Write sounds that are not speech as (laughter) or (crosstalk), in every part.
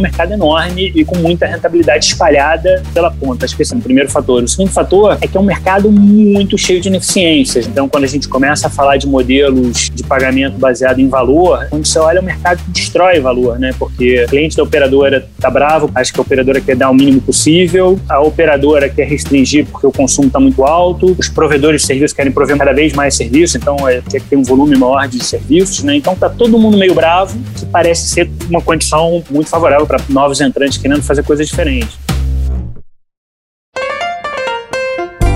um mercado enorme e com muita rentabilidade espalhada pela ponta. Acho que esse é o primeiro fator. O segundo fator é que é um mercado muito cheio de ineficiências. Então, quando a gente começa a falar de modelos de pagamento baseado em valor, quando você olha o mercado que destrói valor, né? Porque o cliente da operadora tá bravo, acho que a operadora quer dar o mínimo possível, a operadora quer restringir porque o consumo está muito alto, os provedores de serviços querem prover cada vez mais serviços, então é, tem que ter um volume maior de serviços, né? Então tá todo mundo meio bravo, que parece ser uma condição muito favorável para novos entrantes querendo fazer coisas diferentes.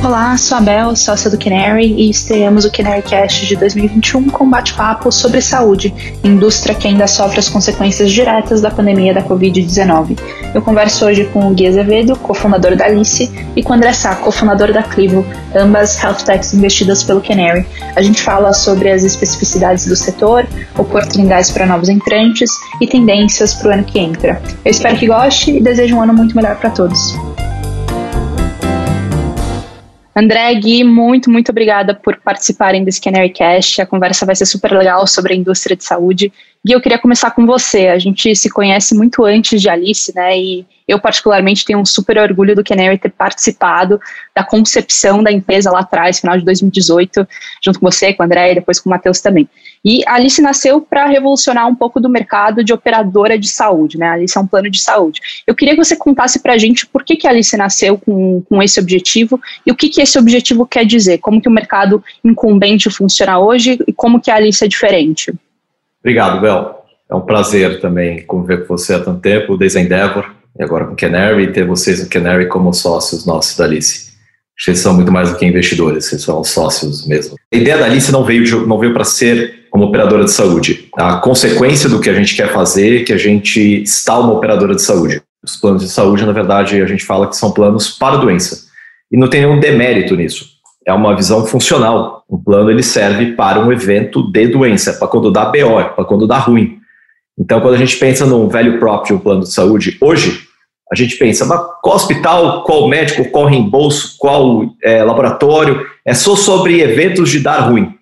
Olá, sou a Bel, sócia do Canary, e estreamos o Canary Cast de 2021 com bate-papo sobre saúde, indústria que ainda sofre as consequências diretas da pandemia da Covid-19. Eu converso hoje com o Gui Azevedo, cofundador da Alice, e com o André Sá, cofundador da Clivo, ambas health techs investidas pelo Canary. A gente fala sobre as especificidades do setor, oportunidades para novos entrantes e tendências para o ano que entra. Eu espero que goste e desejo um ano muito melhor para todos. André, Gui, muito, muito obrigada por participarem desse Canary Cast. A conversa vai ser super legal sobre a indústria de saúde. Gui, eu queria começar com você. A gente se conhece muito antes de Alice, né? E eu, particularmente, tenho um super orgulho do Canary ter participado da concepção da empresa lá atrás, final de 2018, junto com você, com o André e depois com o Matheus também. E a Alice nasceu para revolucionar um pouco do mercado de operadora de saúde, né? A Alice é um plano de saúde. Eu queria que você contasse para a gente por que, que a Alice nasceu com, com esse objetivo e o que, que esse objetivo quer dizer, como que o mercado incumbente funciona hoje e como que a Alice é diferente. Obrigado, Bel. É um prazer também conviver com você há tanto tempo, desde a Endeavor, e agora com Canary, e ter vocês no Canary como sócios nossos da Alice. Vocês são muito mais do que investidores, vocês são sócios mesmo. A ideia da Alice não veio, não veio para ser como operadora de saúde. A consequência do que a gente quer fazer é que a gente está uma operadora de saúde. Os planos de saúde, na verdade, a gente fala que são planos para doença. E não tem nenhum demérito nisso. É uma visão funcional. Um plano ele serve para um evento de doença, para quando dá BO, para quando dá ruim. Então, quando a gente pensa num velho próprio de um plano de saúde, hoje, a gente pensa, mas qual hospital, qual médico, qual reembolso, qual é, laboratório, é só sobre eventos de dar ruim.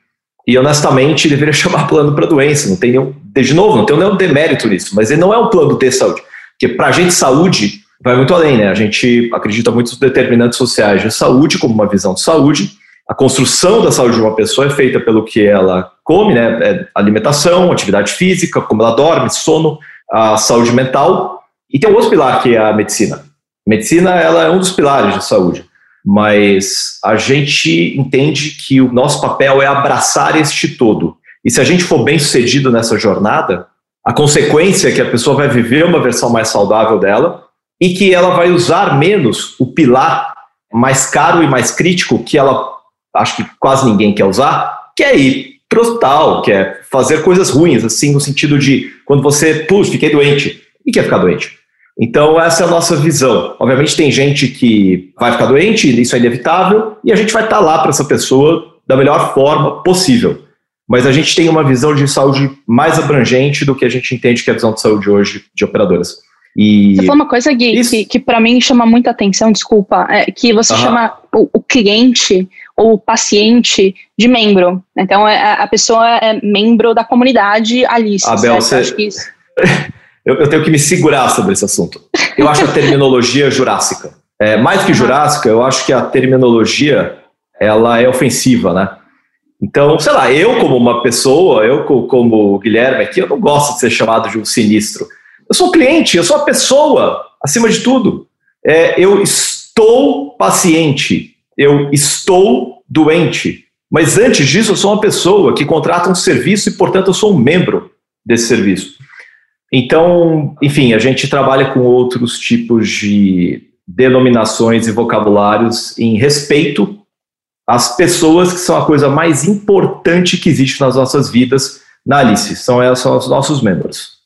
E honestamente, deveria (laughs) chamar plano para doença, não tem nenhum, de novo, não tem nenhum demérito nisso, mas ele não é um plano de saúde. Porque para a gente, saúde vai muito além, né? A gente acredita muito nos determinantes sociais de saúde, como uma visão de saúde. A construção da saúde de uma pessoa é feita pelo que ela come, né? É alimentação, atividade física, como ela dorme, sono, a saúde mental e tem um outro pilar que é a medicina. Medicina ela é um dos pilares de saúde, mas a gente entende que o nosso papel é abraçar este todo. E se a gente for bem sucedido nessa jornada, a consequência é que a pessoa vai viver uma versão mais saudável dela e que ela vai usar menos o pilar mais caro e mais crítico que ela acho que quase ninguém quer usar, que é ir pro hospital, que é fazer coisas ruins, assim, no sentido de quando você, putz, fiquei doente, e quer ficar doente. Então, essa é a nossa visão. Obviamente, tem gente que vai ficar doente, isso é inevitável, e a gente vai estar lá para essa pessoa da melhor forma possível. Mas a gente tem uma visão de saúde mais abrangente do que a gente entende que é a visão de saúde hoje de operadoras. E você falou uma coisa, Gui, isso. que, que para mim chama muita atenção, desculpa, é que você chama o, o, cliente ou o paciente de membro. Então, é, a pessoa é membro da comunidade Alice. Abel, você... (laughs) eu, eu, tenho que me segurar sobre esse assunto. Eu acho a terminologia jurássica. É, mais que jurássica, eu acho que a terminologia ela é ofensiva, né? Então, sei lá, eu como uma pessoa, eu como o Guilherme aqui, eu não gosto de ser chamado de um sinistro. Eu sou cliente, eu sou a pessoa, acima de tudo. É, eu estou paciente, eu estou doente. Mas antes disso, eu sou uma pessoa que contrata um serviço e, portanto, eu sou um membro desse serviço. Então, enfim, a gente trabalha com outros tipos de denominações e vocabulários em respeito às pessoas que são a coisa mais importante que existe nas nossas vidas na Alice. São, elas, os nossos membros.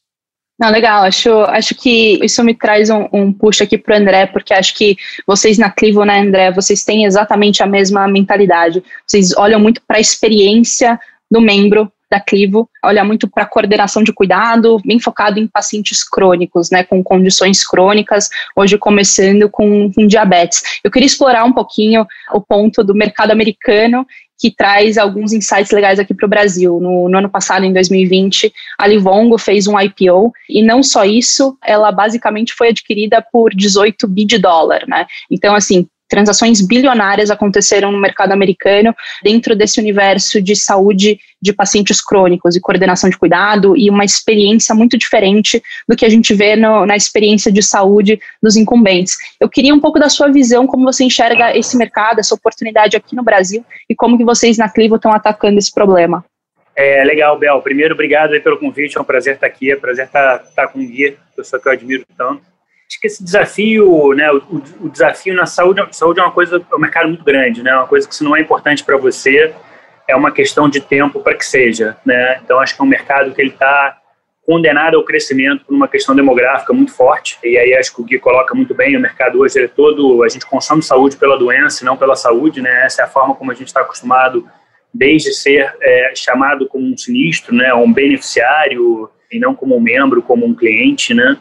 Não, legal. Acho, acho que isso me traz um, um push aqui para o André, porque acho que vocês na Clivo, né, André, vocês têm exatamente a mesma mentalidade. Vocês olham muito para a experiência do membro da Clivo olha muito para coordenação de cuidado, bem focado em pacientes crônicos, né, com condições crônicas, hoje começando com, com diabetes. Eu queria explorar um pouquinho o ponto do mercado americano que traz alguns insights legais aqui para o Brasil. No, no, ano passado, em 2020, a Livongo fez um IPO e não só isso, ela basicamente foi adquirida por 18 bi de dólar, né? Então, assim, transações bilionárias aconteceram no mercado americano dentro desse universo de saúde de pacientes crônicos e coordenação de cuidado e uma experiência muito diferente do que a gente vê no, na experiência de saúde dos incumbentes. Eu queria um pouco da sua visão, como você enxerga esse mercado, essa oportunidade aqui no Brasil e como que vocês na Clivo estão atacando esse problema. É legal, Bel. Primeiro, obrigado pelo convite. É um prazer estar aqui. É um prazer estar, estar com o Gui, pessoa que eu admiro tanto acho que esse desafio, né, o, o, desafio na saúde, saúde é uma coisa, é um mercado muito grande, né, uma coisa que se não é importante para você, é uma questão de tempo para que seja, né, então acho que é um mercado que ele está condenado ao crescimento por uma questão demográfica muito forte, e aí acho que o Gui coloca muito bem, o mercado hoje é todo, a gente consome saúde pela doença e não pela saúde, né, essa é a forma como a gente está acostumado desde ser é, chamado como um sinistro, né, um beneficiário, e não como um membro, como um cliente, né,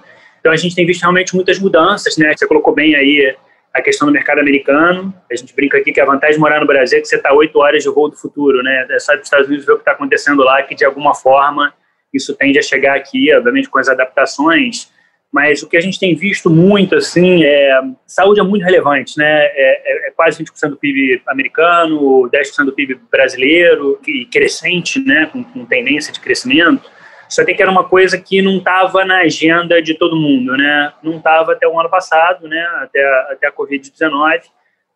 então a gente tem visto realmente muitas mudanças, né? Você colocou bem aí a questão do mercado americano. A gente brinca aqui que a vantagem de morar no Brasil é que você está oito horas de voo do futuro, né? É só dos Estados Unidos ver o que está acontecendo lá, que de alguma forma isso tende a chegar aqui, obviamente com as adaptações. Mas o que a gente tem visto muito, assim, é saúde é muito relevante, né? É, é, é quase 20% do PIB americano, 10% do PIB brasileiro, e crescente, né? Com, com tendência de crescimento. Só que era uma coisa que não estava na agenda de todo mundo, né? Não estava até o ano passado, né? Até, até a Covid-19.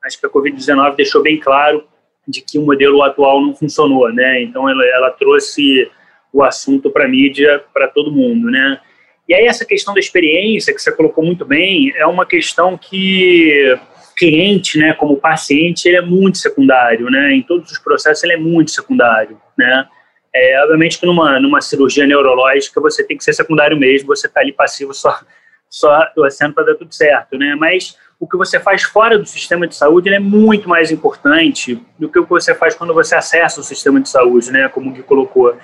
Acho que a Covid-19 deixou bem claro de que o modelo atual não funcionou, né? Então ela, ela trouxe o assunto para a mídia, para todo mundo, né? E aí essa questão da experiência que você colocou muito bem é uma questão que cliente, né, como paciente, ele é muito secundário, né? Em todos os processos ele é muito secundário, né? É, obviamente que numa, numa cirurgia neurológica você tem que ser secundário mesmo, você está ali passivo só, só torcendo para dar tudo certo, né? Mas o que você faz fora do sistema de saúde é muito mais importante do que o que você faz quando você acessa o sistema de saúde, né? Como o Gui colocou.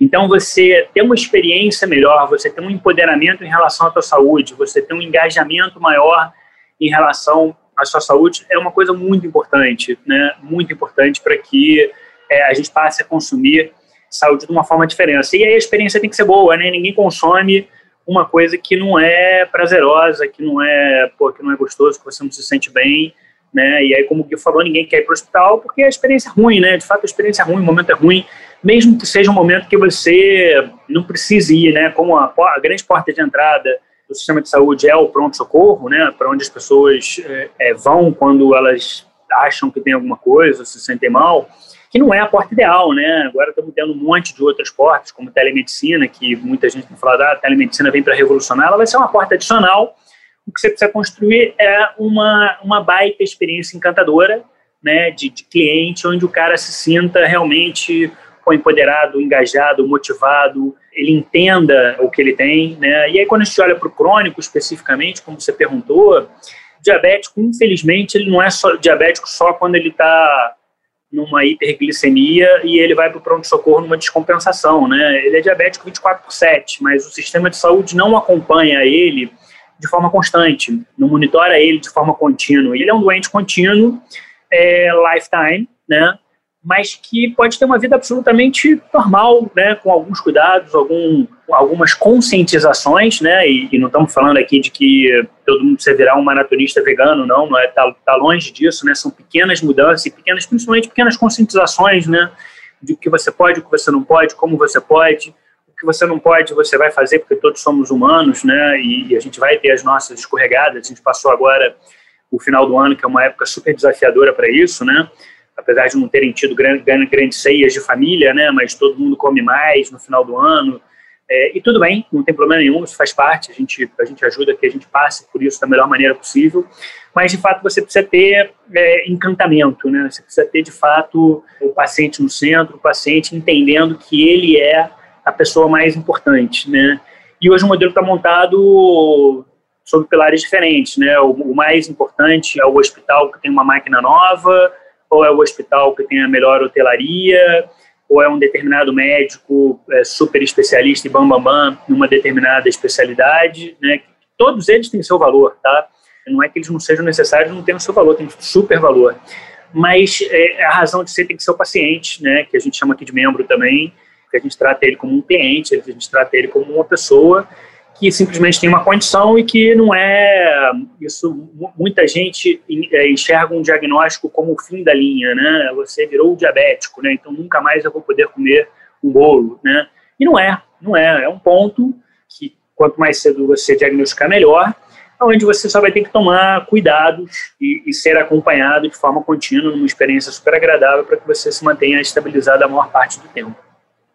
Então, você ter uma experiência melhor, você ter um empoderamento em relação à sua saúde, você ter um engajamento maior em relação à sua saúde é uma coisa muito importante, né? Muito importante para que é, a gente passe a consumir saúde de uma forma diferente. E aí a experiência tem que ser boa, né? Ninguém consome uma coisa que não é prazerosa, que não é, pô, que não é gostoso, que você não se sente bem, né? E aí, como o Gui falou, ninguém quer ir para o hospital porque a experiência é ruim, né? De fato, a experiência é ruim, o momento é ruim, mesmo que seja um momento que você não precise ir, né? Como a, a grande porta de entrada do sistema de saúde é o pronto-socorro, né? Para onde as pessoas é, vão quando elas acham que tem alguma coisa, se sentem mal que não é a porta ideal, né? Agora estamos tendo um monte de outras portas, como telemedicina, que muita gente tem falado, ah, a telemedicina vem para revolucionar, ela vai ser uma porta adicional. O que você precisa construir é uma, uma baita experiência encantadora, né, de, de cliente, onde o cara se sinta realmente empoderado, engajado, motivado, ele entenda o que ele tem, né? E aí quando a gente olha para o crônico especificamente, como você perguntou, diabético, infelizmente, ele não é só diabético só quando ele está numa hiperglicemia e ele vai para o pronto-socorro numa descompensação, né? Ele é diabético 24 por 7, mas o sistema de saúde não acompanha ele de forma constante, não monitora ele de forma contínua. Ele é um doente contínuo, é, lifetime, né? Mas que pode ter uma vida absolutamente normal, né, com alguns cuidados, algum, algumas conscientizações, né, e, e, não estamos falando aqui de que todo mundo precisa virar um maratonista vegano, não, não é, tá, tá longe disso, né, são pequenas mudanças e pequenas, principalmente pequenas conscientizações, né, de o que você pode, o que você não pode, como você pode, o que você não pode, você vai fazer, porque todos somos humanos, né, e, e a gente vai ter as nossas escorregadas, a gente passou agora o final do ano, que é uma época super desafiadora para isso, né, apesar de não terem tido grandes grande ceias de família, né, mas todo mundo come mais no final do ano. É, e tudo bem, não tem problema nenhum, isso faz parte, a gente, a gente ajuda que a gente passe por isso da melhor maneira possível, mas de fato você precisa ter é, encantamento, né? você precisa ter de fato o paciente no centro, o paciente entendendo que ele é a pessoa mais importante. Né? E hoje o modelo está montado sobre pilares diferentes. Né? O, o mais importante é o hospital que tem uma máquina nova, ou é o hospital que tem a melhor hotelaria, ou é um determinado médico é, super especialista e bam, bam, bam numa determinada especialidade, né? Todos eles têm seu valor, tá? Não é que eles não sejam necessários, não têm o seu valor, tem super valor. mas é, a razão de ser tem que ser o paciente, né, que a gente chama aqui de membro também, que a gente trata ele como um cliente, a gente trata ele como uma pessoa que simplesmente tem uma condição e que não é isso. Muita gente é, enxerga um diagnóstico como o fim da linha né? Você virou diabético né? Então nunca mais eu vou poder comer um bolo né? E não é não é. É um ponto que quanto mais cedo você diagnosticar melhor onde você só vai ter que tomar cuidados e, e ser acompanhado de forma contínua numa experiência super agradável para que você se mantenha estabilizado a maior parte do tempo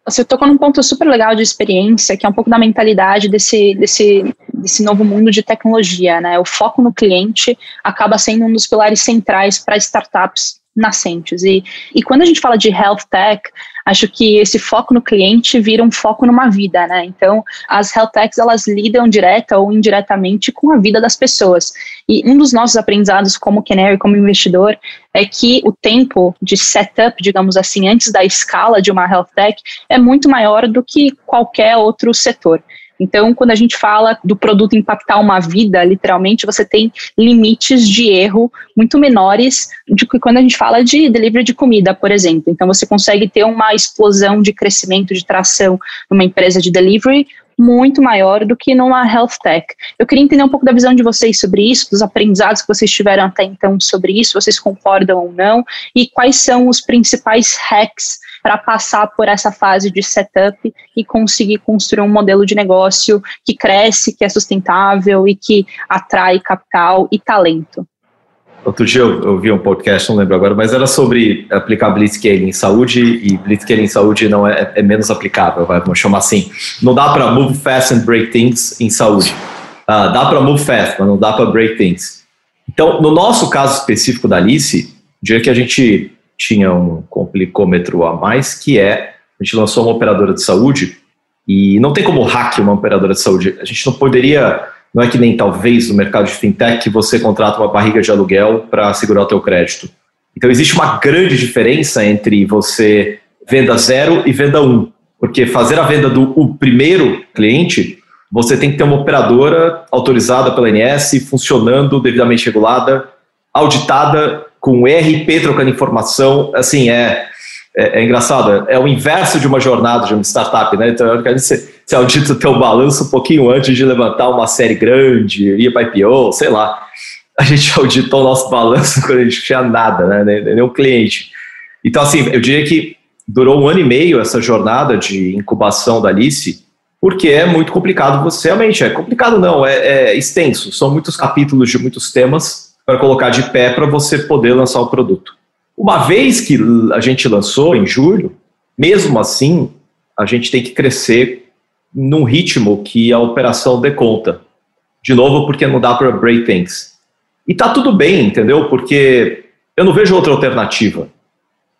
você tocou num ponto super legal de experiência, que é um pouco da mentalidade desse, desse, desse novo mundo de tecnologia, né? O foco no cliente acaba sendo um dos pilares centrais para startups nascentes. E, e quando a gente fala de health tech, acho que esse foco no cliente vira um foco numa vida, né? Então, as health techs, elas lidam direta ou indiretamente com a vida das pessoas. E um dos nossos aprendizados como Canary, como investidor, é que o tempo de setup, digamos assim, antes da escala de uma health tech é muito maior do que qualquer outro setor. Então, quando a gente fala do produto impactar uma vida, literalmente, você tem limites de erro muito menores do que quando a gente fala de delivery de comida, por exemplo. Então, você consegue ter uma explosão de crescimento, de tração numa empresa de delivery muito maior do que numa health tech. Eu queria entender um pouco da visão de vocês sobre isso, dos aprendizados que vocês tiveram até então sobre isso, vocês concordam ou não, e quais são os principais hacks para passar por essa fase de setup e conseguir construir um modelo de negócio que cresce, que é sustentável e que atrai capital e talento. Outro dia eu, eu vi um podcast, não lembro agora, mas era sobre aplicar Blitzscaling em saúde e Blitzscaling em saúde não é, é menos aplicável, vamos chamar assim. Não dá para move fast and break things em saúde. Uh, dá para move fast, mas não dá para break things. Então, no nosso caso específico da Alice, dia que a gente tinha um complicômetro a mais, que é, a gente lançou uma operadora de saúde, e não tem como hack uma operadora de saúde. A gente não poderia, não é que nem talvez no mercado de fintech que você contrata uma barriga de aluguel para segurar o teu crédito. Então existe uma grande diferença entre você venda zero e venda um, porque fazer a venda do o primeiro cliente, você tem que ter uma operadora autorizada pela ANS, funcionando devidamente regulada, auditada com ERP trocando informação, assim, é, é, é, engraçado, é o inverso de uma jornada de uma startup, né? Então, você, você audita o teu balanço um pouquinho antes de levantar uma série grande, ir para IPO, sei lá. A gente (laughs) auditou o nosso balanço quando a gente tinha nada, né? Nem, nem um cliente. Então, assim, eu diria que durou um ano e meio essa jornada de incubação da Alice, porque é muito complicado você, realmente, é complicado não, é, é extenso, são muitos capítulos de muitos temas, para colocar de pé para você poder lançar o produto. Uma vez que a gente lançou em julho, mesmo assim, a gente tem que crescer num ritmo que a operação dê conta. De novo, porque não dá para break things. E tá tudo bem, entendeu? Porque eu não vejo outra alternativa.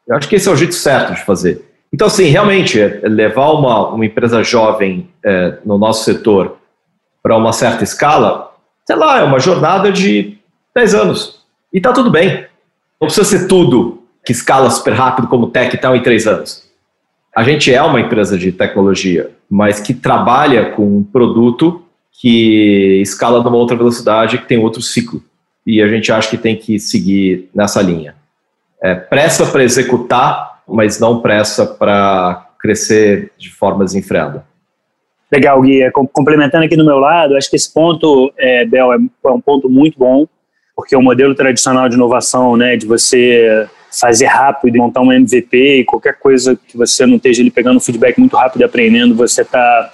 Eu acho que esse é o jeito certo de fazer. Então, assim, realmente, é, é levar uma, uma empresa jovem é, no nosso setor para uma certa escala, sei lá, é uma jornada de 10 anos. E tá tudo bem. Não precisa ser tudo que escala super rápido como tech e tal em 3 anos. A gente é uma empresa de tecnologia, mas que trabalha com um produto que escala numa outra velocidade, que tem outro ciclo. E a gente acha que tem que seguir nessa linha. É, pressa para executar, mas não pressa para crescer de forma desenfreada. Legal, Gui. É, complementando aqui do meu lado, acho que esse ponto, é, Bel, é, é um ponto muito bom porque o modelo tradicional de inovação, né, de você fazer rápido, montar um MVP e qualquer coisa que você não esteja ali pegando feedback muito rápido e aprendendo, você está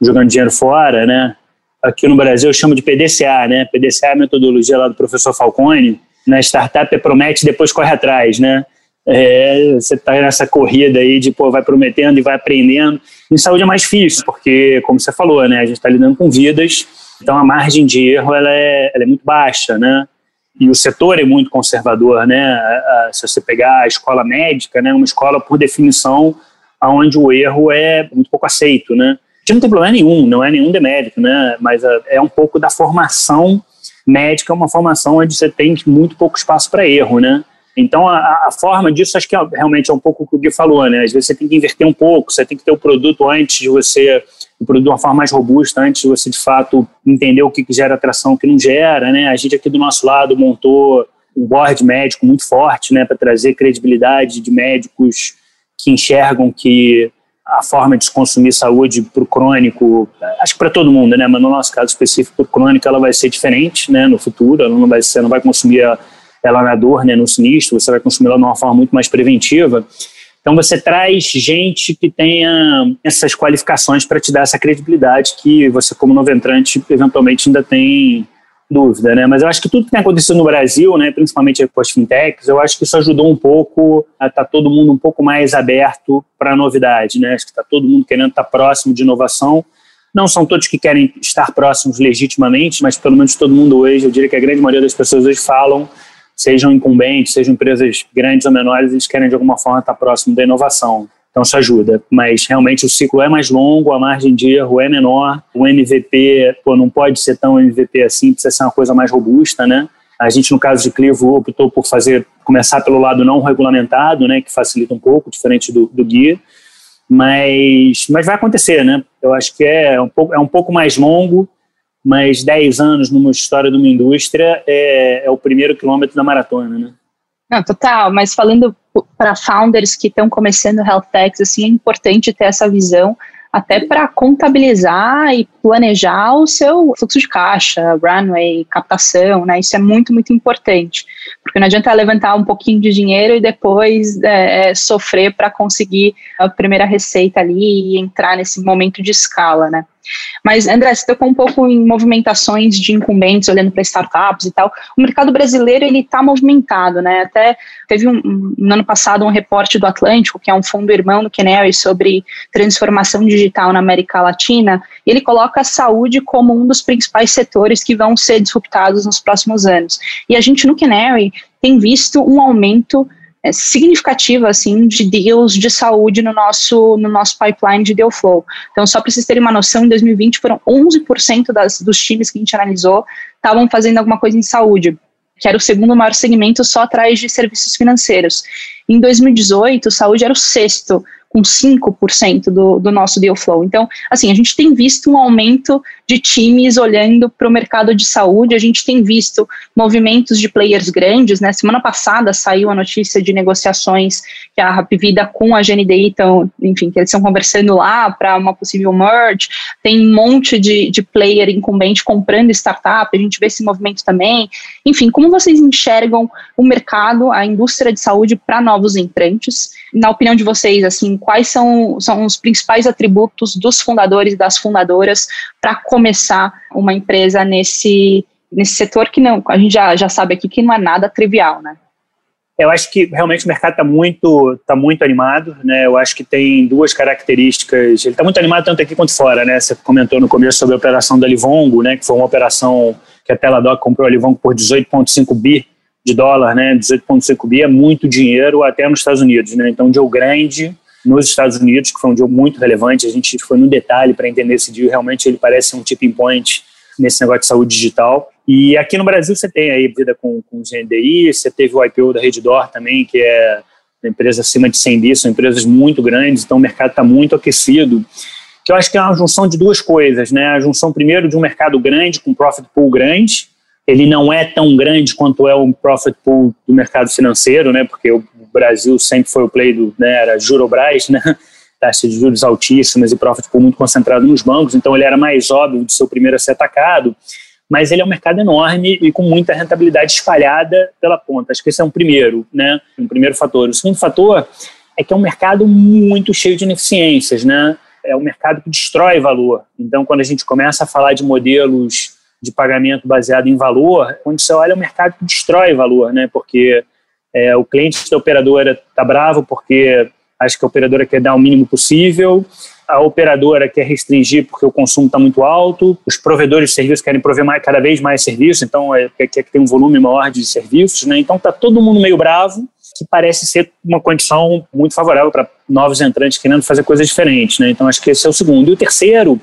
jogando dinheiro fora, né? Aqui no Brasil eu chamo de PDCA, né? PDCA é a metodologia lá do professor Falcone. Na startup é promete depois corre atrás, né? É, você está nessa corrida aí de pô, vai prometendo e vai aprendendo. Em saúde é mais difícil, porque, como você falou, né, a gente está lidando com vidas, então a margem de erro ela é, ela é muito baixa, né? E o setor é muito conservador, né? Se você pegar a escola médica, né, uma escola por definição onde o erro é muito pouco aceito, né? Que não tem problema nenhum, não é nenhum demérito, né? Mas é um pouco da formação médica, uma formação onde você tem muito pouco espaço para erro, né? Então, a, a, forma disso, acho que é, realmente é um pouco o que o Gui falou, né? Às vezes você tem que inverter um pouco, você tem que ter o produto antes de você o produto de uma forma mais robusta antes de você de fato entender o que, gera atração, o que não gera, né? A gente aqui do nosso lado montou um board médico muito forte, né, para trazer credibilidade de médicos que enxergam que a forma de consumir saúde para o crônico, acho que para todo mundo, né, mas no nosso caso específico, para o crônico, ela vai ser diferente, né, no futuro, ela não vai, não vai consumir ela na dor, né, no sinistro, você vai consumir ela de uma forma muito mais preventiva. Então você traz gente que tenha essas qualificações para te dar essa credibilidade que você, como novo entrante, eventualmente ainda tem dúvida, né? Mas eu acho que tudo que tem acontecido no Brasil, né, principalmente com as fintechs, eu acho que isso ajudou um pouco a estar tá todo mundo um pouco mais aberto para a novidade, né? Acho que está todo mundo querendo estar tá próximo de inovação. Não são todos que querem estar próximos legitimamente, mas pelo menos todo mundo hoje, eu diria que a grande maioria das pessoas hoje falam, sejam incumbentes, sejam empresas grandes ou menores, eles querem de alguma forma estar próximo da inovação. Então isso ajuda. Mas realmente o ciclo é mais longo, a margem de erro é menor, o MVP pô, não pode ser tão MVP assim, precisa ser uma coisa mais robusta, né? A gente, no caso de Clivo, optou por fazer, começar pelo lado não regulamentado, né, que facilita um pouco, diferente do, do guia, mas, mas vai acontecer, né? Eu acho que é um pouco, é um pouco mais longo, mas 10 anos numa história de uma indústria é, é o primeiro quilômetro da maratona, né? Não, total, mas falando para founders que estão começando health techs, assim, é importante ter essa visão até para contabilizar e planejar o seu fluxo de caixa, runway, captação, né? Isso é muito, muito importante, porque não adianta levantar um pouquinho de dinheiro e depois é, é sofrer para conseguir a primeira receita ali e entrar nesse momento de escala, né? Mas, André, você tocou um pouco em movimentações de incumbentes, olhando para startups e tal. O mercado brasileiro, ele está movimentado, né? Até teve um, no ano passado um reporte do Atlântico, que é um fundo irmão do Canary, sobre transformação digital na América Latina, e ele coloca a saúde como um dos principais setores que vão ser disruptados nos próximos anos. E a gente, no Canary, tem visto um aumento é, significativa assim de deals de saúde no nosso no nosso pipeline de deal flow. Então, só para vocês terem uma noção, em 2020 foram 11% das, dos times que a gente analisou estavam fazendo alguma coisa em saúde, que era o segundo maior segmento só atrás de serviços financeiros. Em 2018, saúde era o sexto com 5% do, do nosso deal flow. Então, assim, a gente tem visto um aumento de times olhando para o mercado de saúde, a gente tem visto movimentos de players grandes, né? Semana passada saiu a notícia de negociações que a Rapvida com a GNDI estão, enfim, que eles estão conversando lá para uma possível merge, tem um monte de, de player incumbente comprando startup, a gente vê esse movimento também. Enfim, como vocês enxergam o mercado, a indústria de saúde para novos entrantes? Na opinião de vocês, assim, quais são, são os principais atributos dos fundadores e das fundadoras para começar uma empresa nesse, nesse setor que não, a gente já, já sabe aqui que não é nada trivial, né? Eu acho que realmente o mercado está muito, tá muito animado, né? Eu acho que tem duas características. Ele está muito animado tanto aqui quanto fora, né? Você comentou no começo sobre a operação da Livongo, né? Que foi uma operação que a Teladoc comprou a Livongo por 18,5 bi de dólar, né? 18,5 bi é muito dinheiro até nos Estados Unidos, né? Então, um deal grande nos Estados Unidos, que foi um deal muito relevante. A gente foi no detalhe para entender esse deal. Realmente, ele parece um tipping point nesse negócio de saúde digital. E aqui no Brasil você tem aí vida com, com GNDI, você teve o IPO da Reddor também, que é uma empresa acima de 100 bi, são empresas muito grandes, então o mercado está muito aquecido. Que eu acho que é uma junção de duas coisas, né? A junção primeiro de um mercado grande, com profit pool grande, ele não é tão grande quanto é o profit pool do mercado financeiro, né? Porque o Brasil sempre foi o play do, né, era Jurobras, né? (laughs) Taxa de juros altíssimas e profit pool muito concentrado nos bancos, então ele era mais óbvio de ser o primeiro a ser atacado, mas ele é um mercado enorme e com muita rentabilidade espalhada pela ponta. Acho que esse é um primeiro, né? Um primeiro fator. O segundo fator é que é um mercado muito cheio de ineficiências, né? É um mercado que destrói valor. Então, quando a gente começa a falar de modelos de pagamento baseado em valor, quando você olha o mercado que destrói valor, né? Porque é, o cliente da operadora está bravo porque acha que a operadora quer dar o mínimo possível, a operadora quer restringir porque o consumo está muito alto, os provedores de serviços querem prover mais, cada vez mais serviços, então é, quer, quer que tenha um volume maior de serviços, né? Então está todo mundo meio bravo, que parece ser uma condição muito favorável para novos entrantes querendo fazer coisas diferentes, né? Então acho que esse é o segundo. E o terceiro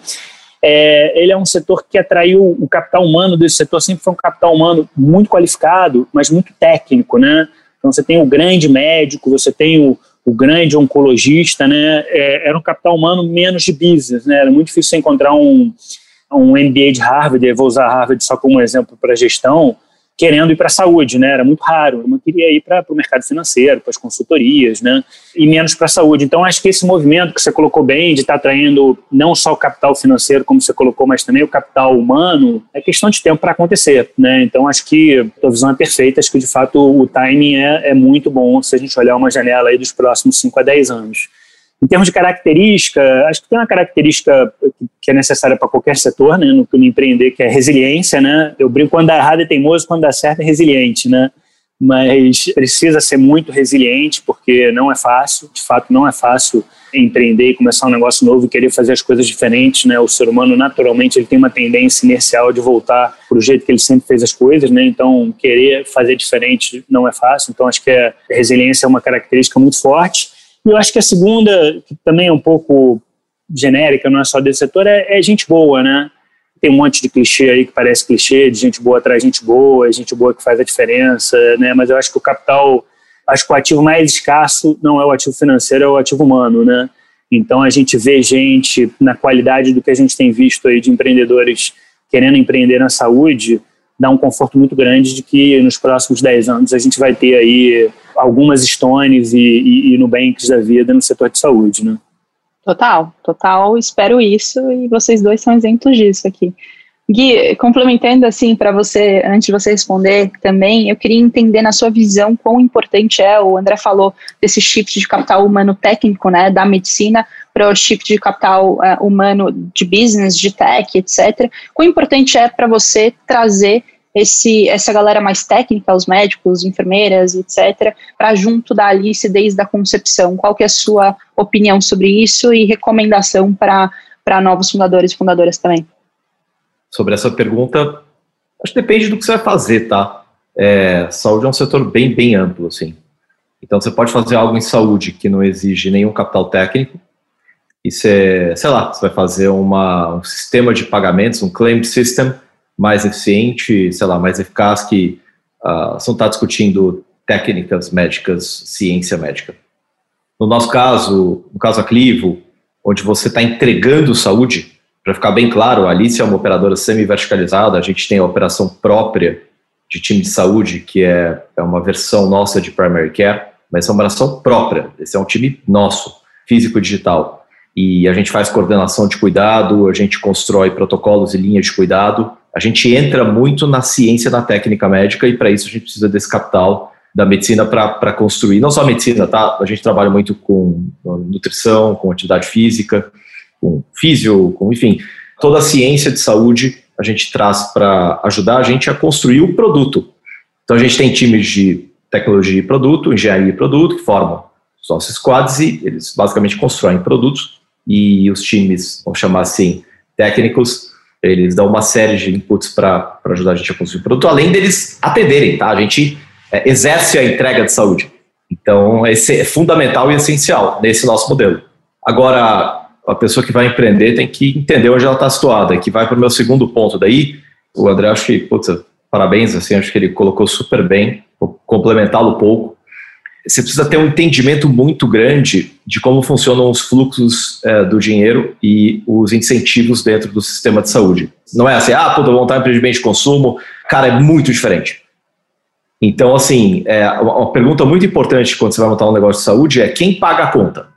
é, ele é um setor que atraiu o capital humano desse setor, sempre foi um capital humano muito qualificado, mas muito técnico, né? Então você tem o grande médico, você tem o, o grande oncologista, né? É, era um capital humano menos de business, né? Era muito difícil você encontrar um, um MBA de Harvard, eu vou usar Harvard só como exemplo para gestão, querendo ir para a saúde, né? Era muito raro. Uma queria ir para o mercado financeiro, para as consultorias, né? E menos para a saúde. Então, acho que esse movimento que você colocou bem, de estar tá atraindo não só o capital financeiro, como você colocou, mas também o capital humano, é questão de tempo para acontecer, né? Então, acho que a visão é perfeita. Acho que, de fato, o timing é, é muito bom se a gente olhar uma janela aí dos próximos 5 a 10 anos. Em termos de característica, acho que tem uma característica que é necessária para qualquer setor, né, no, no empreender, que é resiliência, né? Eu brinco quando dá errado é teimoso, quando dá certo é resiliente, né? Mas precisa ser muito resiliente, porque não é fácil, de fato não é fácil empreender e começar um negócio novo e querer fazer as coisas diferentes, né? O ser humano naturalmente ele tem uma tendência inercial de voltar para o jeito que ele sempre fez as coisas, né? Então querer fazer diferente não é fácil. Então acho que a resiliência é uma característica muito forte. E eu acho que a segunda, que também é um pouco genérica, não é só desse setor, é, é gente boa, né? Tem um monte de clichê aí que parece clichê, de gente boa atrás gente boa, é gente boa que faz a diferença, né? Mas eu acho que o capital, acho que o ativo mais escasso não é o ativo financeiro, é o ativo humano, né? Então a gente vê gente na qualidade do que a gente tem visto aí de empreendedores querendo empreender na saúde, dá um conforto muito grande de que nos próximos 10 anos a gente vai ter aí algumas Stones e, e, e Nubanks da vida no setor de saúde, né? Total, total, espero isso e vocês dois são exemplos disso aqui. Gui, complementando assim para você, antes de você responder também, eu queria entender na sua visão quão importante é, o André falou desse shift de capital humano técnico, né, da medicina para o shift de capital uh, humano de business, de tech, etc. Quão importante é para você trazer esse, essa galera mais técnica, os médicos, enfermeiras, etc., para junto da Alice desde a concepção? Qual que é a sua opinião sobre isso e recomendação para novos fundadores e fundadoras também? Sobre essa pergunta, acho que depende do que você vai fazer, tá? É, saúde é um setor bem, bem amplo, assim. Então, você pode fazer algo em saúde que não exige nenhum capital técnico, e você, sei lá, você vai fazer uma, um sistema de pagamentos, um claim system, mais eficiente, sei lá, mais eficaz que uh, você não está discutindo técnicas médicas, ciência médica. No nosso caso, no caso Aclivo, onde você está entregando saúde, para ficar bem claro, a Alice é uma operadora semi-verticalizada, a gente tem a operação própria de time de saúde, que é, é uma versão nossa de primary care, mas é uma operação própria, esse é um time nosso, físico-digital. E a gente faz coordenação de cuidado, a gente constrói protocolos e linhas de cuidado, a gente entra muito na ciência, na técnica médica, e para isso a gente precisa desse capital da medicina para construir, não só a medicina, tá? A gente trabalha muito com nutrição, com atividade física, com físio, com, enfim, toda a ciência de saúde a gente traz para ajudar a gente a construir o produto. Então a gente tem times de tecnologia e produto, engenharia e produto, que formam os nossos squads e eles basicamente constroem produtos e os times, vamos chamar assim, técnicos, eles dão uma série de inputs para ajudar a gente a construir o produto, além deles atenderem, tá? A gente é, exerce a entrega de saúde. Então, esse é fundamental e essencial nesse nosso modelo. Agora, a pessoa que vai empreender tem que entender onde ela está situada, que vai para o meu segundo ponto. Daí, o André, acho que, putz, parabéns, assim, acho que ele colocou super bem, vou complementá-lo um pouco você precisa ter um entendimento muito grande de como funcionam os fluxos é, do dinheiro e os incentivos dentro do sistema de saúde. Não é assim, ah, puta, vou montar um empreendimento de consumo. Cara, é muito diferente. Então, assim, é, uma pergunta muito importante quando você vai montar um negócio de saúde é quem paga a conta?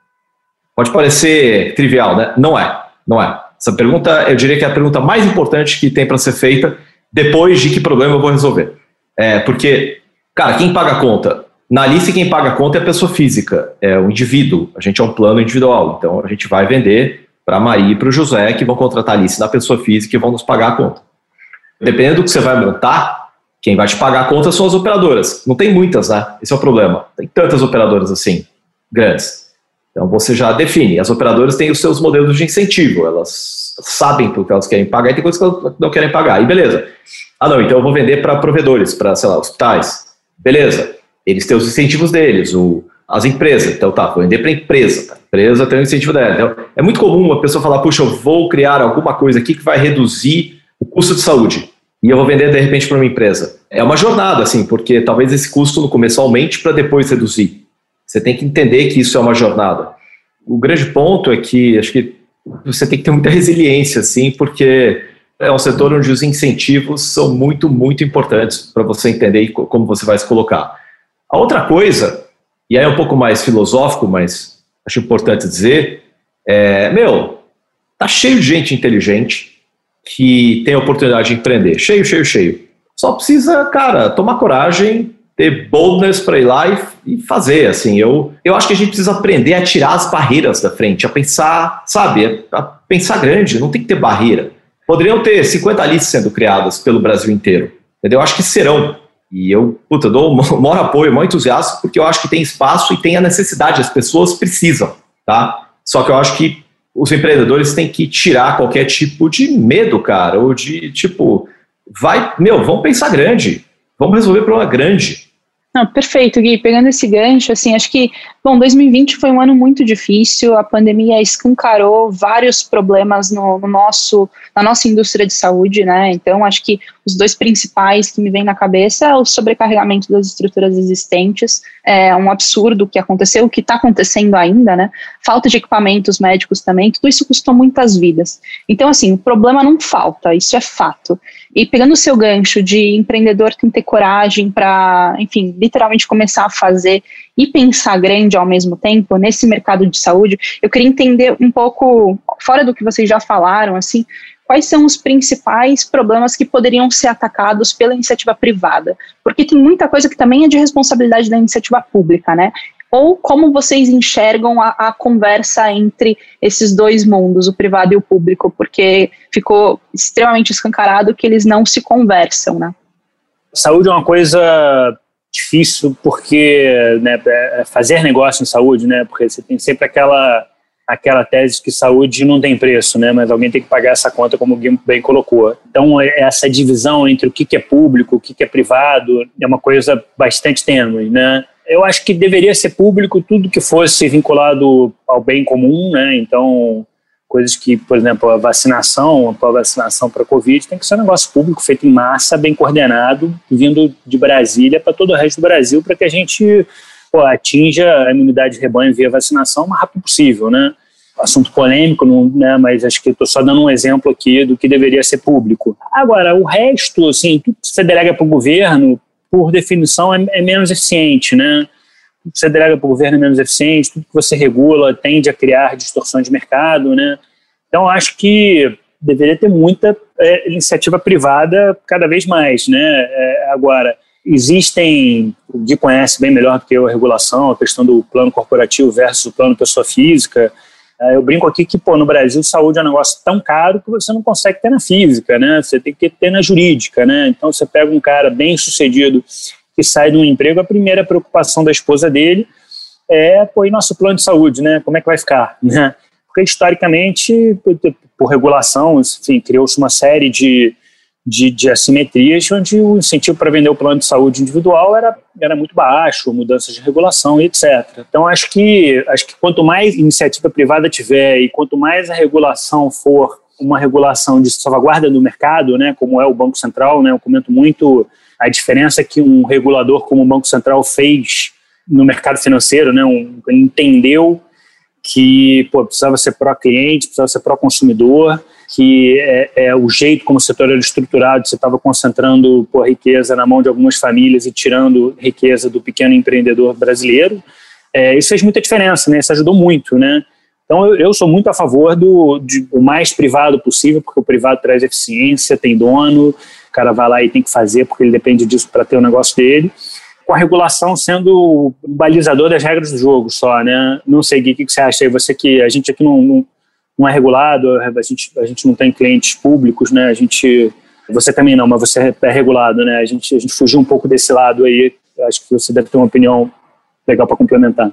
Pode parecer trivial, né? Não é, não é. Essa pergunta, eu diria que é a pergunta mais importante que tem para ser feita depois de que problema eu vou resolver. É, porque, cara, quem paga a conta? Na lista, quem paga a conta é a pessoa física, é o indivíduo. A gente é um plano individual. Então, a gente vai vender para a Maria e para o José, que vão contratar a lista da pessoa física e vão nos pagar a conta. Dependendo do que você vai montar, quem vai te pagar a conta são as operadoras. Não tem muitas, né? Esse é o problema. Tem tantas operadoras assim, grandes. Então, você já define. As operadoras têm os seus modelos de incentivo. Elas sabem porque elas querem pagar e tem coisas que elas não querem pagar. E beleza. Ah, não, então eu vou vender para provedores, para, sei lá, hospitais. Beleza eles têm os incentivos deles, o, as empresas. Então, tá, vou vender para a empresa. Tá? A empresa tem o incentivo dela. Então, é muito comum uma pessoa falar, puxa, eu vou criar alguma coisa aqui que vai reduzir o custo de saúde. E eu vou vender, de repente, para uma empresa. É uma jornada, assim, porque talvez esse custo no começo aumente para depois reduzir. Você tem que entender que isso é uma jornada. O grande ponto é que, acho que você tem que ter muita resiliência, assim, porque é um setor onde os incentivos são muito, muito importantes para você entender como você vai se colocar. A outra coisa, e aí é um pouco mais filosófico, mas acho importante dizer, é, meu, tá cheio de gente inteligente que tem a oportunidade de empreender, cheio, cheio, cheio. Só precisa, cara, tomar coragem, ter boldness para ir lá e, e, fazer, assim. Eu, eu acho que a gente precisa aprender a tirar as barreiras da frente, a pensar, sabe, a pensar grande, não tem que ter barreira. Poderiam ter 50 listas sendo criadas pelo Brasil inteiro, entendeu? Eu acho que serão. E eu, puta, dou o (laughs) maior apoio, o maior entusiasmo, porque eu acho que tem espaço e tem a necessidade, as pessoas precisam, tá? Só que eu acho que os empreendedores têm que tirar qualquer tipo de medo, cara, ou de tipo, vai, meu, vamos pensar grande, vamos resolver problema grande. Não, perfeito, Gui. Pegando esse gancho, assim, acho que, bom, 2020 foi um ano muito difícil, a pandemia escancarou vários problemas no, no, nosso, na nossa indústria de saúde, né? Então, acho que os dois principais que me vêm na cabeça é o sobrecarregamento das estruturas existentes, é um absurdo o que aconteceu, o que está acontecendo ainda, né? Falta de equipamentos médicos também, tudo isso custou muitas vidas. Então, assim, o problema não falta, isso é fato. E pegando o seu gancho de empreendedor tem que ter coragem para, enfim, literalmente começar a fazer e pensar grande ao mesmo tempo nesse mercado de saúde, eu queria entender um pouco, fora do que vocês já falaram, assim, quais são os principais problemas que poderiam ser atacados pela iniciativa privada? Porque tem muita coisa que também é de responsabilidade da iniciativa pública, né? Ou como vocês enxergam a, a, conversa entre esses dois mundos, o privado e o público? Porque ficou extremamente escancarado que eles não se conversam, né? Saúde é uma coisa difícil porque né, é fazer negócio em saúde, né? Porque você tem sempre aquela aquela tese que saúde não tem preço, né? Mas alguém tem que pagar essa conta, como o Guilherme bem colocou. Então, é, essa divisão entre o que é público, o que é privado, é uma coisa bastante tênue, né? Eu acho que deveria ser público tudo que fosse vinculado ao bem comum, né? Então, coisas que, por exemplo, a vacinação, a vacinação para Covid tem que ser um negócio público, feito em massa, bem coordenado, vindo de Brasília para todo o resto do Brasil, para que a gente pô, atinja a imunidade de rebanho via vacinação o mais rápido possível, né? Assunto polêmico, não, né, mas acho que estou só dando um exemplo aqui do que deveria ser público. Agora, o resto, assim, tudo que você delega para o governo, por definição, é, é menos eficiente, né? Você delega para o governo é menos eficiente, tudo que você regula tende a criar distorções de mercado, né? Então, acho que deveria ter muita é, iniciativa privada cada vez mais, né? É, agora, existem, o Gui conhece bem melhor do que eu a regulação, a questão do plano corporativo versus o plano pessoa física, eu brinco aqui que, pô, no Brasil, saúde é um negócio tão caro que você não consegue ter na física, né? Você tem que ter na jurídica, né? Então, você pega um cara bem sucedido que sai de um emprego, a primeira preocupação da esposa dele é, pô, e nosso plano de saúde, né? Como é que vai ficar, (laughs) né? Porque, historicamente, por, por regulação, enfim, criou-se uma série de de, de assimetrias, onde o incentivo para vender o plano de saúde individual era, era muito baixo, mudanças de regulação e etc. Então, acho que, acho que quanto mais iniciativa privada tiver e quanto mais a regulação for uma regulação de salvaguarda do mercado, né, como é o Banco Central, né, eu comento muito a diferença que um regulador como o Banco Central fez no mercado financeiro, né, um, entendeu que pô, precisava ser pró-cliente, precisava ser pró-consumidor, que é, é, o jeito como o setor era estruturado, você estava concentrando pô, riqueza na mão de algumas famílias e tirando riqueza do pequeno empreendedor brasileiro. É, isso fez muita diferença, né? Isso ajudou muito, né? Então eu, eu sou muito a favor do, de, o mais privado possível, porque o privado traz eficiência, tem dono, o cara vai lá e tem que fazer porque ele depende disso para ter o negócio dele com a regulação sendo o balizador das regras do jogo só, né? Não sei, Gui, o que você acha aí? Você que a gente aqui não, não, não, é regulado, a gente, a gente não tem clientes públicos, né? A gente, você também não, mas você é regulado, né? A gente, a gente fugiu um pouco desse lado aí. Acho que você deve ter uma opinião legal para complementar.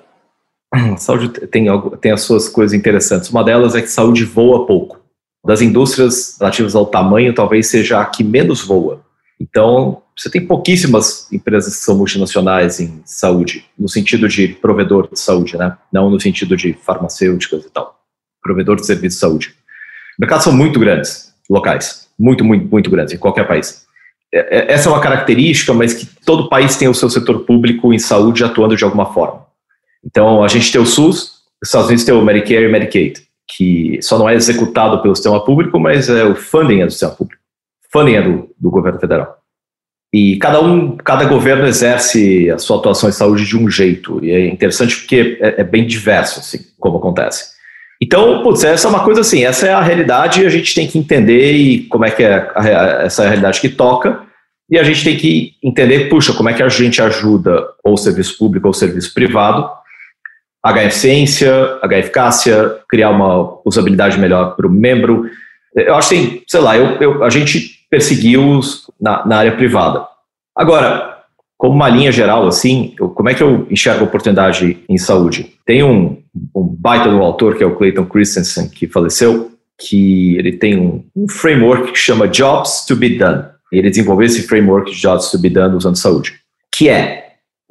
(clears throat) Saúde tem, tem as suas coisas interessantes. Uma delas é que saúde voa pouco. Das indústrias relativas ao tamanho, talvez seja a que menos voa. Então, você tem pouquíssimas empresas que são multinacionais em saúde, no sentido de provedor de saúde, né? Não no sentido de farmacêuticas e tal. Provedor de serviço de saúde. Mercados são muito grandes, locais. Muito, muito, muito grandes, em qualquer país. É, é, essa é uma característica, mas que todo país tem o seu setor público em saúde atuando de alguma forma. Então, a gente tem o SUS, os Estados Unidos tem o Medicare e Medicaid, que só não é executado pelo sistema público, mas é o funding é do sistema público. Funding é do, do governo federal. E cada um, cada governo exerce a sua atuação em saúde de um jeito. E é interessante porque é, é bem diverso, assim, como acontece. Então, putz, essa é uma coisa assim, essa é a realidade e a gente tem que entender e como é que é a, essa realidade que toca. E a gente tem que entender, puxa, como é que a gente ajuda ou serviço público ou serviço privado a ganhar eficiência, a ganhar eficácia, criar uma usabilidade melhor para o membro. Eu acho que, sei lá, eu, eu, a gente perseguiu na, na área privada. Agora, como uma linha geral, assim, eu, como é que eu enxergo a oportunidade em saúde? Tem um, um baita do autor, que é o Clayton Christensen, que faleceu, que ele tem um, um framework que chama Jobs to be Done. Ele desenvolveu esse framework de Jobs to be Done usando saúde, que é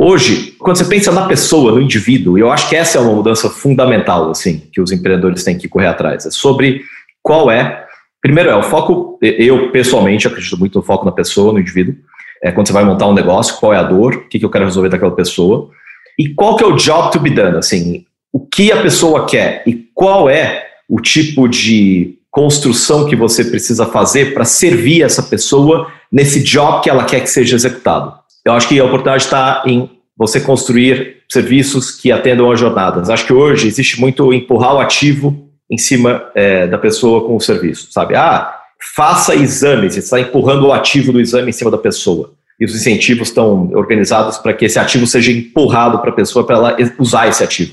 Hoje, quando você pensa na pessoa, no indivíduo, eu acho que essa é uma mudança fundamental, assim, que os empreendedores têm que correr atrás. É sobre qual é. Primeiro é o foco. Eu pessoalmente acredito muito no foco na pessoa, no indivíduo. É quando você vai montar um negócio, qual é a dor, o que, eu quero resolver daquela pessoa e qual que é o job to be done, assim, o que a pessoa quer e qual é o tipo de construção que você precisa fazer para servir essa pessoa nesse job que ela quer que seja executado. Eu acho que a oportunidade está em você construir serviços que atendam às jornadas. Acho que hoje existe muito empurrar o ativo em cima é, da pessoa com o serviço, sabe? Ah, faça exames, você está empurrando o ativo do exame em cima da pessoa. E os incentivos estão organizados para que esse ativo seja empurrado para a pessoa para ela usar esse ativo.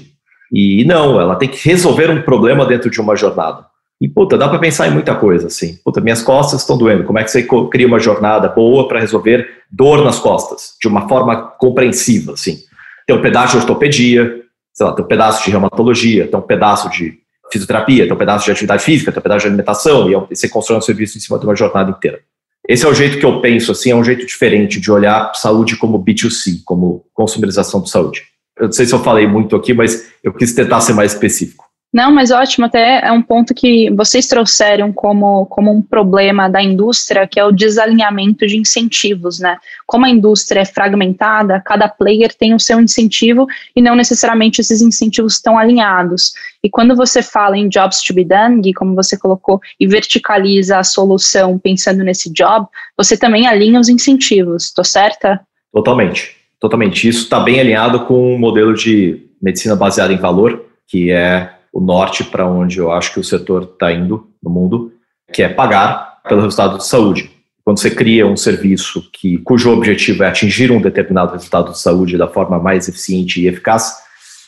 E não, ela tem que resolver um problema dentro de uma jornada. E, puta, dá para pensar em muita coisa, assim. Puta, minhas costas estão doendo. Como é que você cria uma jornada boa para resolver dor nas costas, de uma forma compreensiva, assim? Tem um pedaço de ortopedia, sei lá, tem um pedaço de reumatologia, tem um pedaço de fisioterapia, tem um pedaço de atividade física, tem um pedaço de alimentação, e é você constrói um serviço em cima de uma jornada inteira. Esse é o jeito que eu penso, assim, é um jeito diferente de olhar saúde como B2C, como consumerização de saúde. Eu não sei se eu falei muito aqui, mas eu quis tentar ser mais específico. Não, mas ótimo, até é um ponto que vocês trouxeram como, como um problema da indústria, que é o desalinhamento de incentivos, né? Como a indústria é fragmentada, cada player tem o seu incentivo e não necessariamente esses incentivos estão alinhados. E quando você fala em jobs to be done, como você colocou, e verticaliza a solução pensando nesse job, você também alinha os incentivos, estou certa? Totalmente, totalmente. Isso está bem alinhado com o um modelo de medicina baseada em valor, que é o norte para onde eu acho que o setor está indo no mundo, que é pagar pelo resultado de saúde. Quando você cria um serviço que, cujo objetivo é atingir um determinado resultado de saúde da forma mais eficiente e eficaz,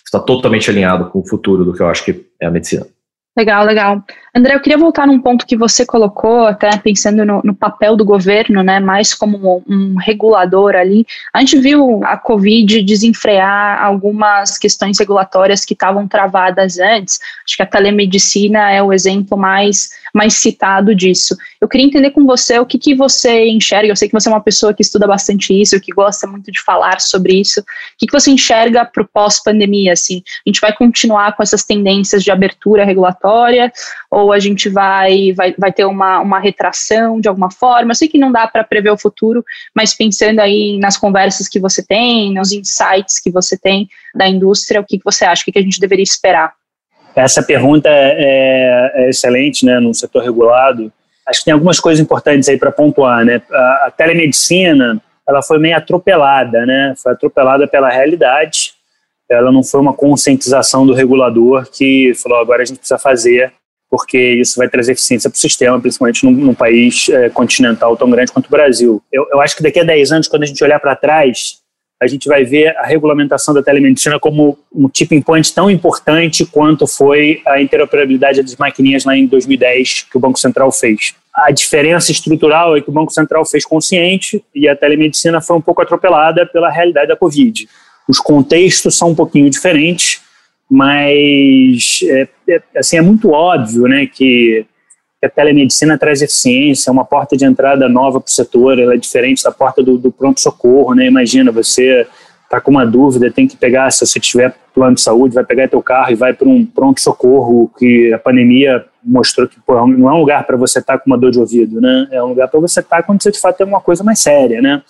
está totalmente alinhado com o futuro do que eu acho que é a medicina. Legal, legal. André, eu queria voltar num ponto que você colocou, até pensando no, no papel do governo, né, mais como um, um, regulador ali. A gente viu a Covid desenfrear algumas questões regulatórias que estavam travadas antes. Acho que a telemedicina é o exemplo mais, mais citado disso. Eu queria entender com você o que, que você enxerga. Eu sei que você é uma pessoa que estuda bastante isso, que gosta muito de falar sobre isso. O que, que você enxerga para o pós-pandemia? Assim, a gente vai continuar com essas tendências de abertura regulatória? ou a gente vai, vai, vai ter uma, uma retração de alguma forma. Eu sei que não dá para prever o futuro, mas pensando aí nas conversas que você tem, nos insights que você tem da indústria, o que, que você acha? O que, que a gente deveria esperar? Essa pergunta é, é excelente, né, no setor regulado. Acho que tem algumas coisas importantes aí para pontuar, né? A, a telemedicina, ela foi meio atropelada, né? Foi atropelada pela realidade. Ela não foi uma conscientização do regulador que falou agora a gente precisa fazer porque isso vai trazer eficiência para o sistema, principalmente num, num país é, continental tão grande quanto o Brasil. Eu, eu, acho que daqui a 10 anos, quando a gente olhar para trás, a gente vai ver a regulamentação da telemedicina como um tipping point tão importante quanto foi a interoperabilidade das maquininhas lá em 2010 que o Banco Central fez. A diferença estrutural é que o Banco Central fez consciente e a telemedicina foi um pouco atropelada pela realidade da Covid. Os contextos são um pouquinho diferentes, mas é, é, assim, é muito óbvio né, que, que, a telemedicina traz eficiência, é uma porta de entrada nova para o setor, ela é diferente da porta do, do pronto-socorro. Né? Imagina, você está com uma dúvida, tem que pegar, se você tiver plano de saúde, vai pegar teu carro e vai para um pronto-socorro, que a pandemia mostrou que pô, não é um lugar para você estar tá com uma dor de ouvido, né? é um lugar para você estar tá quando você de fato tem uma coisa mais séria. Né?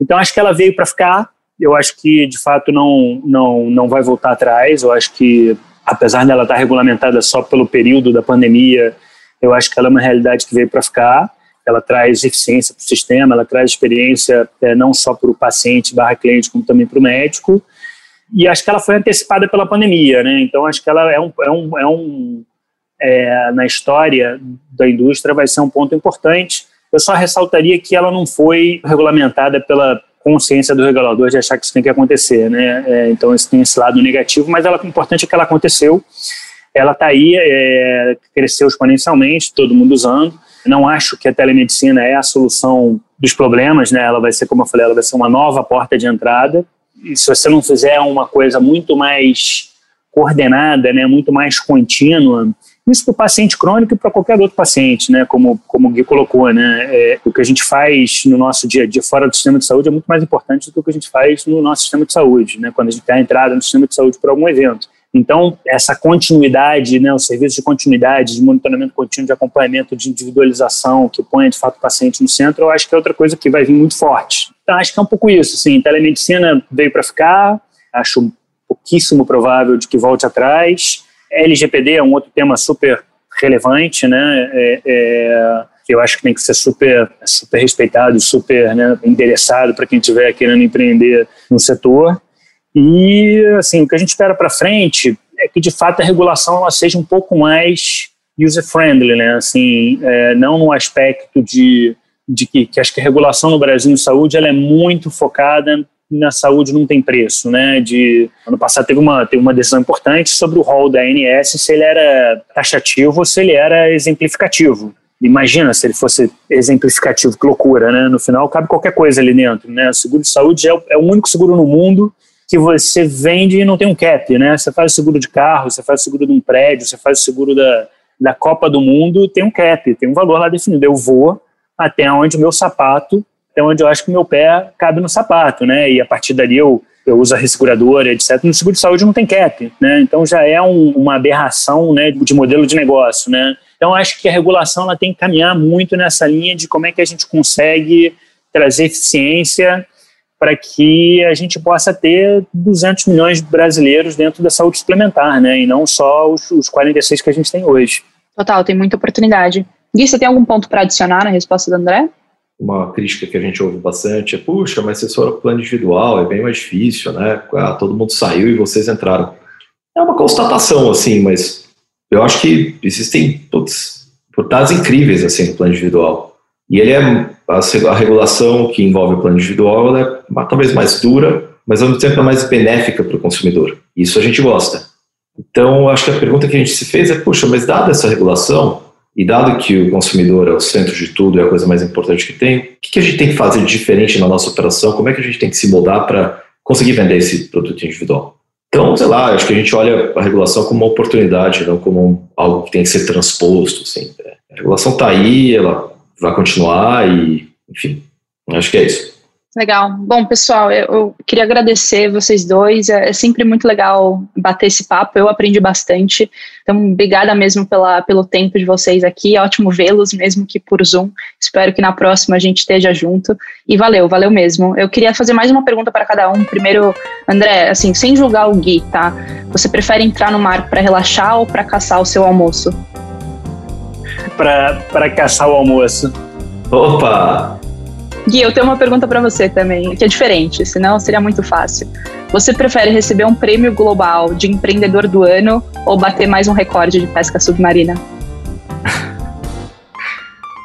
Então, acho que ela veio para ficar, eu acho que de fato não, não, não vai voltar atrás. Eu acho que apesar dela estar regulamentada só pelo período da pandemia, eu acho que ela é uma realidade que veio para ficar. Ela traz eficiência para o sistema, ela traz experiência é, não só para o paciente barra cliente, como também para o médico. E acho que ela foi antecipada pela pandemia, né? Então acho que ela é um, é um, é um é, na história da indústria vai ser um ponto importante. Eu só ressaltaria que ela não foi regulamentada pela consciência do regulador de achar que isso tem que acontecer, né? É, então isso tem esse lado negativo, mas ela, o importante é que ela aconteceu. Ela está aí, é, cresceu exponencialmente, todo mundo usando. Não acho que a telemedicina é a solução dos problemas, né? Ela vai ser, como eu falei, ela vai ser uma nova porta de entrada. E se você não fizer uma coisa muito mais coordenada, né, muito mais contínua, isso para o paciente crônico e para qualquer outro paciente, né? Como, como o Gui colocou, né? É, o que a gente faz no nosso dia a dia fora do sistema de saúde é muito mais importante do que o que a gente faz no nosso sistema de saúde, né? Quando a gente tem a entrada no sistema de saúde por algum evento. Então, essa continuidade, né, o serviço de continuidade, de monitoramento contínuo, de acompanhamento, de individualização, que põe de fato o paciente no centro, eu acho que é outra coisa que vai vir muito forte. Então, acho que é um pouco isso. Assim, telemedicina veio para ficar, acho pouquíssimo provável de que volte atrás. LGPD é um outro tema super relevante, né? É, é, eu acho que tem que ser super, super respeitado, super né, endereçado para quem estiver querendo empreender no setor. E assim, o que a gente espera para frente é que de fato a regulação seja um pouco mais user friendly, né? Assim, é, não no aspecto de, de que, que acho que a regulação no Brasil em saúde ela é muito focada na saúde não tem preço, né? De ano passado teve uma teve uma decisão importante sobre o rol da ANS se ele era taxativo ou se ele era exemplificativo. Imagina se ele fosse exemplificativo, que loucura, né? No final cabe qualquer coisa ali dentro, né? O seguro de saúde é é o único seguro no mundo que você vende e não tem um cap, né? Você faz o seguro de carro, você faz o seguro de um prédio, você faz o seguro da, da Copa do Mundo, tem um cap, tem um valor lá definido. Eu vou até onde o meu sapato até onde eu acho que meu pé cabe no sapato, né? E a partir dali eu, eu uso a resseguradora, etc. No seguro de saúde não tem cap, né? Então já é um, uma aberração né, de modelo de negócio, né? Então acho que a regulação ela tem que caminhar muito nessa linha de como é que a gente consegue trazer eficiência para que a gente possa ter 200 milhões de brasileiros dentro da saúde suplementar, né? E não só os, os 46 que a gente tem hoje. Total, tem muita oportunidade. Gui, você tem algum ponto para adicionar na resposta do André? uma crítica que a gente ouve bastante é, puxa, mas vocês foram plano individual, é bem mais difícil, né? Ah, todo mundo saiu e vocês entraram. É uma constatação, assim, mas eu acho que existem putz, portadas incríveis, assim, no plano individual. E ele é, a, regulação que envolve o plano individual, é talvez mais dura, mas ao mesmo tempo é mais benéfica para o consumidor. Isso a gente gosta. Então, acho que a pergunta que a gente se fez é, puxa, mas dada essa regulação, e dado que o consumidor é o centro de tudo, é a coisa mais importante que tem, o que, a gente tem que fazer diferente na nossa operação? Como é que a gente tem que se mudar para conseguir vender esse produto individual? Então, sei lá, acho que a gente olha a regulação como uma oportunidade, não como algo que tem que ser transposto. Assim. A regulação está aí, ela vai continuar e, enfim, acho que é isso. Legal. Bom, pessoal, eu, eu, queria agradecer vocês dois. É, é, sempre muito legal bater esse papo. Eu aprendi bastante. Então, obrigada mesmo pela, pelo tempo de vocês aqui. É ótimo vê-los, mesmo que por Zoom. Espero que na próxima a gente esteja junto. E valeu, valeu mesmo. Eu queria fazer mais uma pergunta para cada um. Primeiro, André, assim, sem julgar o Gui, tá? Você prefere entrar no mar para relaxar ou para caçar o seu almoço? Para caçar o almoço. Opa! Gui, eu tenho uma pergunta para você também, que é diferente, senão seria muito fácil. Você prefere receber um prêmio global de empreendedor do ano ou bater mais um recorde de pesca submarina?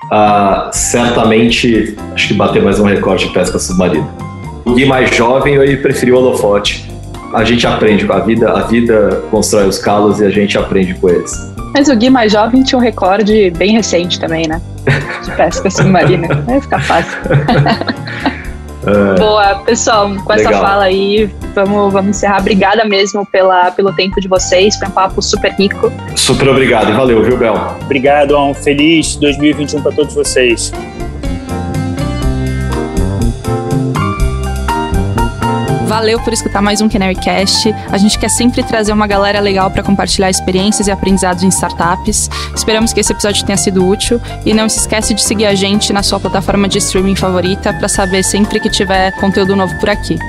Uh, (laughs) certamente, acho que bater mais um recorde de pesca submarina. O Gui mais jovem, eu preferi o holofote. A gente aprende com a vida, a vida constrói os calos e a gente aprende com eles. Mas o Gui mais jovem tinha um recorde bem recente também, né? De pesca submarina. (laughs) Vai ficar fácil. (laughs) É. Boa, pessoal, com essa Legal. fala aí, vamos, vamos encerrar. Obrigada mesmo pela, pelo tempo de vocês, foi um papo super rico. Super obrigado e valeu, viu, Bel? Obrigado, um feliz 2021 para todos vocês. Valeu por escutar mais um Canarycast. A gente quer sempre trazer uma galera legal para compartilhar experiências e aprendizados em startups. Esperamos que esse episódio tenha sido útil e não se esquece de seguir a gente na sua plataforma de streaming favorita para saber sempre que tiver conteúdo novo por aqui.